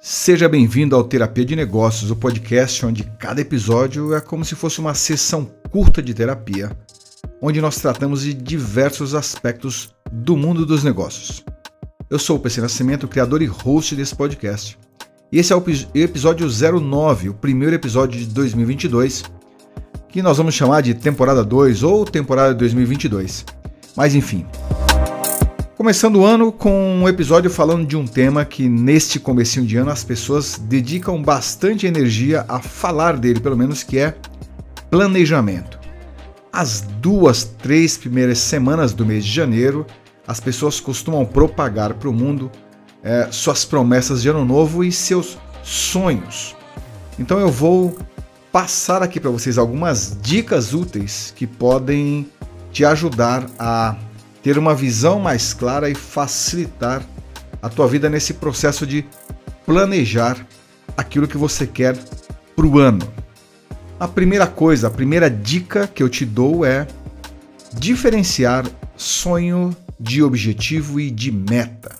Seja bem-vindo ao Terapia de Negócios, o podcast onde cada episódio é como se fosse uma sessão curta de terapia, onde nós tratamos de diversos aspectos do mundo dos negócios. Eu sou o PC Nascimento, criador e host desse podcast. E esse é o episódio 09, o primeiro episódio de 2022, que nós vamos chamar de temporada 2 ou temporada 2022. Mas enfim, Começando o ano com um episódio falando de um tema que neste comecinho de ano as pessoas dedicam bastante energia a falar dele, pelo menos que é planejamento. As duas, três primeiras semanas do mês de janeiro, as pessoas costumam propagar para o mundo é, suas promessas de ano novo e seus sonhos. Então eu vou passar aqui para vocês algumas dicas úteis que podem te ajudar a ter uma visão mais clara e facilitar a tua vida nesse processo de planejar aquilo que você quer para o ano. A primeira coisa, a primeira dica que eu te dou é diferenciar sonho de objetivo e de meta.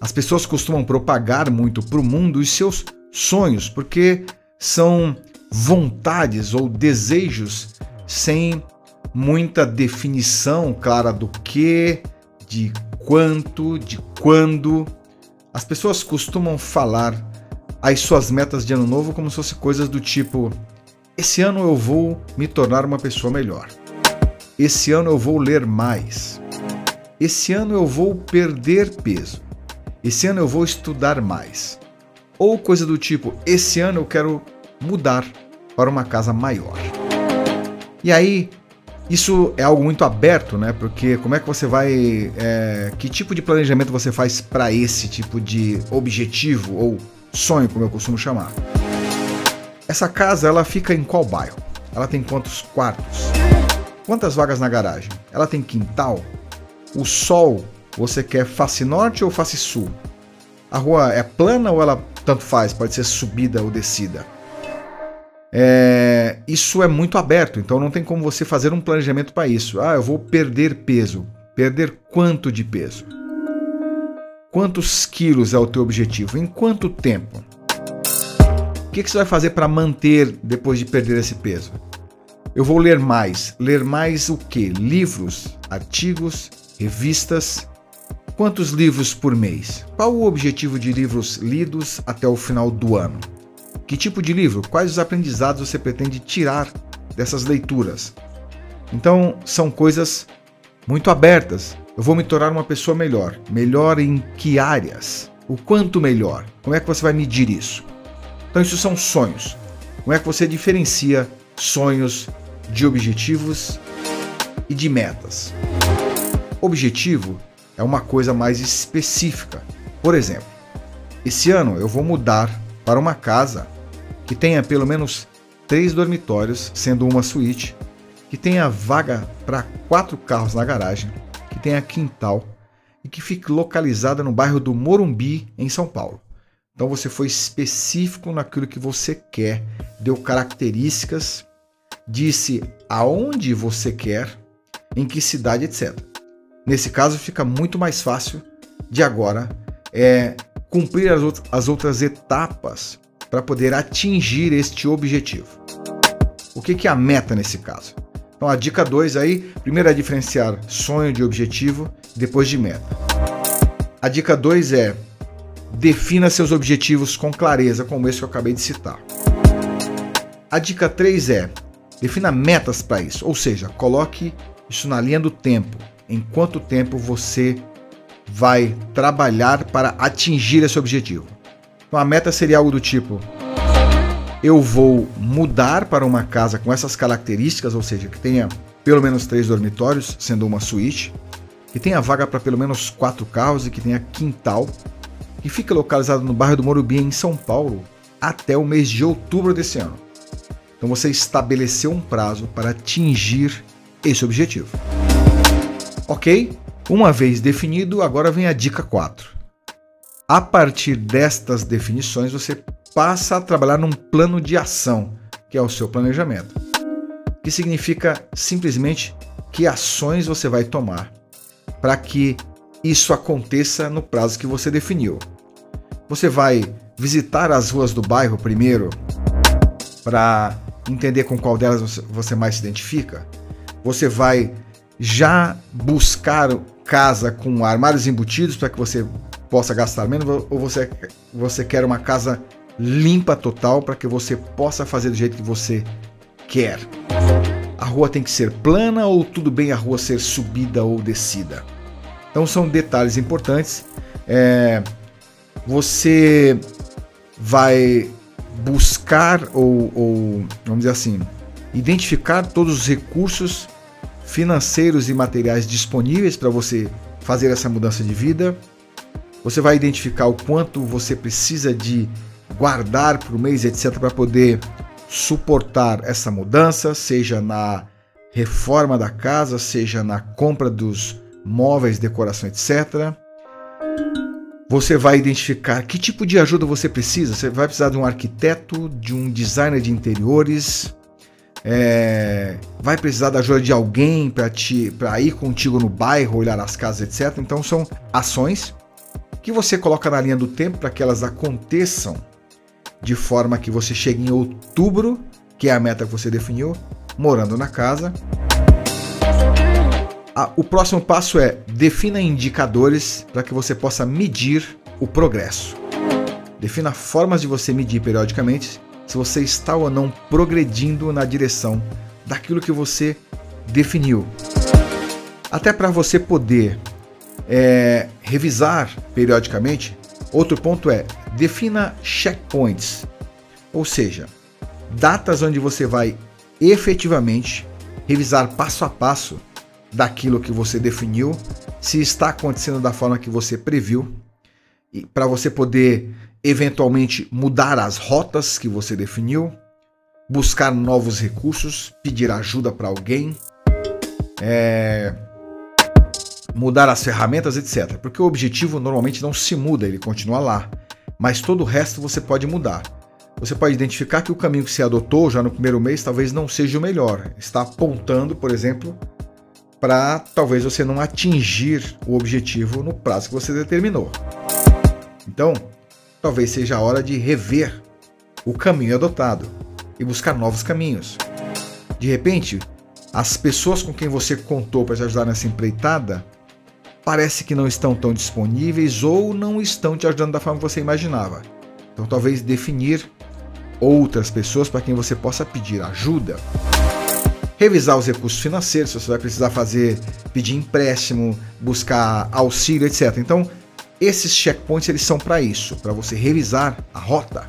As pessoas costumam propagar muito para o mundo os seus sonhos, porque são vontades ou desejos sem muita definição clara do que, de quanto, de quando. As pessoas costumam falar as suas metas de ano novo como se fossem coisas do tipo: esse ano eu vou me tornar uma pessoa melhor. Esse ano eu vou ler mais. Esse ano eu vou perder peso. Esse ano eu vou estudar mais. Ou coisa do tipo: esse ano eu quero mudar para uma casa maior. E aí isso é algo muito aberto, né? Porque como é que você vai. É, que tipo de planejamento você faz para esse tipo de objetivo ou sonho, como eu costumo chamar? Essa casa ela fica em qual bairro? Ela tem quantos quartos? Quantas vagas na garagem? Ela tem quintal? O sol você quer face norte ou face sul? A rua é plana ou ela tanto faz? Pode ser subida ou descida? É, isso é muito aberto, então não tem como você fazer um planejamento para isso. Ah, eu vou perder peso. Perder quanto de peso? Quantos quilos é o teu objetivo? Em quanto tempo? O que, que você vai fazer para manter depois de perder esse peso? Eu vou ler mais. Ler mais o que? Livros, artigos, revistas. Quantos livros por mês? Qual o objetivo de livros lidos até o final do ano? Que tipo de livro? Quais os aprendizados você pretende tirar dessas leituras? Então, são coisas muito abertas. Eu vou me tornar uma pessoa melhor. Melhor em que áreas? O quanto melhor? Como é que você vai medir isso? Então, isso são sonhos. Como é que você diferencia sonhos de objetivos e de metas? Objetivo é uma coisa mais específica. Por exemplo, esse ano eu vou mudar para uma casa que tenha pelo menos três dormitórios, sendo uma suíte, que tenha vaga para quatro carros na garagem, que tenha quintal e que fique localizada no bairro do Morumbi, em São Paulo. Então você foi específico naquilo que você quer, deu características, disse aonde você quer, em que cidade, etc. Nesse caso fica muito mais fácil de agora é, cumprir as, as outras etapas para poder atingir este objetivo. O que, que é a meta nesse caso? Então a dica 2 aí, primeiro é diferenciar sonho de objetivo, depois de meta. A dica 2 é defina seus objetivos com clareza, como esse que eu acabei de citar. A dica 3 é defina metas para isso, ou seja, coloque isso na linha do tempo. Em quanto tempo você vai trabalhar para atingir esse objetivo? Então a meta seria algo do tipo: eu vou mudar para uma casa com essas características, ou seja, que tenha pelo menos três dormitórios, sendo uma suíte, que tenha vaga para pelo menos quatro carros e que tenha quintal, que fica localizado no bairro do Morumbi, em São Paulo, até o mês de outubro desse ano. Então você estabeleceu um prazo para atingir esse objetivo. Ok? Uma vez definido, agora vem a dica 4. A partir destas definições, você passa a trabalhar num plano de ação, que é o seu planejamento, que significa simplesmente que ações você vai tomar para que isso aconteça no prazo que você definiu. Você vai visitar as ruas do bairro primeiro para entender com qual delas você mais se identifica. Você vai já buscar casa com armários embutidos para que você possa gastar menos ou você, você quer uma casa limpa total para que você possa fazer do jeito que você quer. A rua tem que ser plana ou tudo bem a rua ser subida ou descida? Então são detalhes importantes. É, você vai buscar ou, ou, vamos dizer assim, identificar todos os recursos financeiros e materiais disponíveis para você fazer essa mudança de vida. Você vai identificar o quanto você precisa de guardar por mês, etc., para poder suportar essa mudança, seja na reforma da casa, seja na compra dos móveis, decoração, etc. Você vai identificar que tipo de ajuda você precisa. Você vai precisar de um arquiteto, de um designer de interiores, é, vai precisar da ajuda de alguém para ir contigo no bairro, olhar as casas, etc. Então são ações que você coloca na linha do tempo para que elas aconteçam de forma que você chegue em outubro, que é a meta que você definiu, morando na casa. O próximo passo é defina indicadores para que você possa medir o progresso. Defina formas de você medir periodicamente se você está ou não progredindo na direção daquilo que você definiu. Até para você poder é, revisar periodicamente, outro ponto é defina checkpoints, ou seja, datas onde você vai efetivamente revisar passo a passo daquilo que você definiu, se está acontecendo da forma que você previu, para você poder eventualmente mudar as rotas que você definiu, buscar novos recursos, pedir ajuda para alguém, é, mudar as ferramentas, etc. Porque o objetivo normalmente não se muda, ele continua lá. Mas todo o resto você pode mudar. Você pode identificar que o caminho que você adotou já no primeiro mês talvez não seja o melhor. Está apontando, por exemplo, para talvez você não atingir o objetivo no prazo que você determinou. Então, talvez seja a hora de rever o caminho adotado e buscar novos caminhos. De repente, as pessoas com quem você contou para te ajudar nessa empreitada parece que não estão tão disponíveis ou não estão te ajudando da forma que você imaginava. Então, talvez definir outras pessoas para quem você possa pedir ajuda. Revisar os recursos financeiros, se você vai precisar fazer, pedir empréstimo, buscar auxílio, etc. Então, esses checkpoints eles são para isso, para você revisar a rota,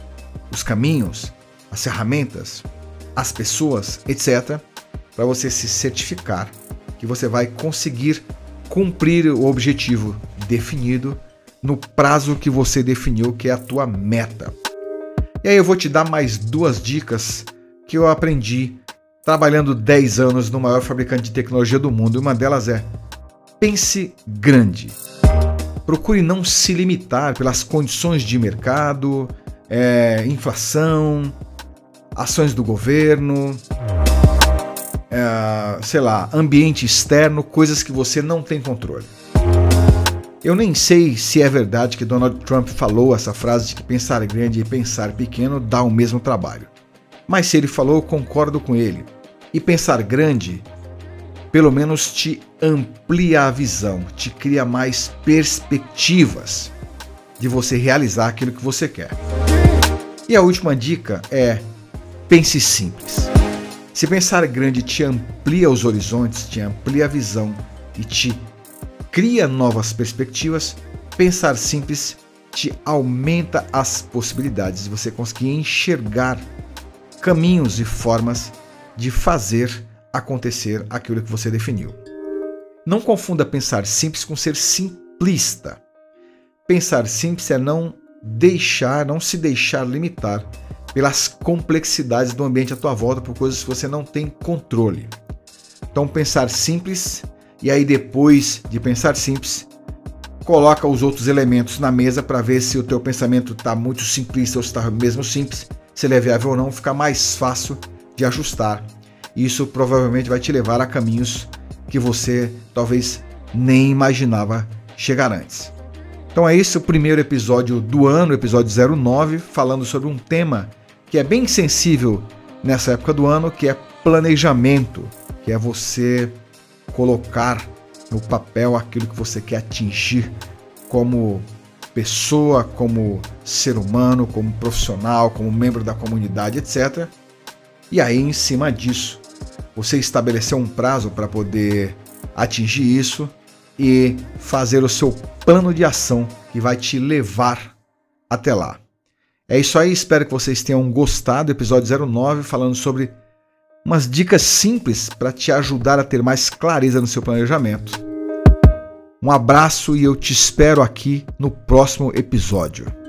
os caminhos, as ferramentas, as pessoas, etc, para você se certificar que você vai conseguir cumprir o objetivo definido no prazo que você definiu que é a tua meta. E aí eu vou te dar mais duas dicas que eu aprendi trabalhando 10 anos no maior fabricante de tecnologia do mundo. Uma delas é pense grande procure não se limitar pelas condições de mercado, é, inflação, ações do governo, é, sei lá, ambiente externo, coisas que você não tem controle. Eu nem sei se é verdade que Donald Trump falou essa frase de que pensar grande e pensar pequeno dá o mesmo trabalho. Mas se ele falou, concordo com ele. E pensar grande pelo menos te amplia a visão, te cria mais perspectivas de você realizar aquilo que você quer. E a última dica é pense simples. Se pensar grande te amplia os horizontes, te amplia a visão e te cria novas perspectivas, pensar simples te aumenta as possibilidades de você conseguir enxergar caminhos e formas de fazer acontecer aquilo que você definiu. Não confunda pensar simples com ser simplista. Pensar simples é não deixar, não se deixar limitar pelas complexidades do ambiente à tua volta por coisas que você não tem controle. Então pensar simples e aí depois de pensar simples, coloca os outros elementos na mesa para ver se o teu pensamento está muito simplista ou está mesmo simples, se ele é viável ou não, fica mais fácil de ajustar isso provavelmente vai te levar a caminhos que você talvez nem imaginava chegar antes. Então é esse o primeiro episódio do ano, episódio 09, falando sobre um tema que é bem sensível nessa época do ano, que é planejamento, que é você colocar no papel aquilo que você quer atingir como pessoa, como ser humano, como profissional, como membro da comunidade, etc. E aí, em cima disso, você estabelecer um prazo para poder atingir isso e fazer o seu plano de ação que vai te levar até lá. É isso aí, espero que vocês tenham gostado do episódio 09 falando sobre umas dicas simples para te ajudar a ter mais clareza no seu planejamento. Um abraço e eu te espero aqui no próximo episódio.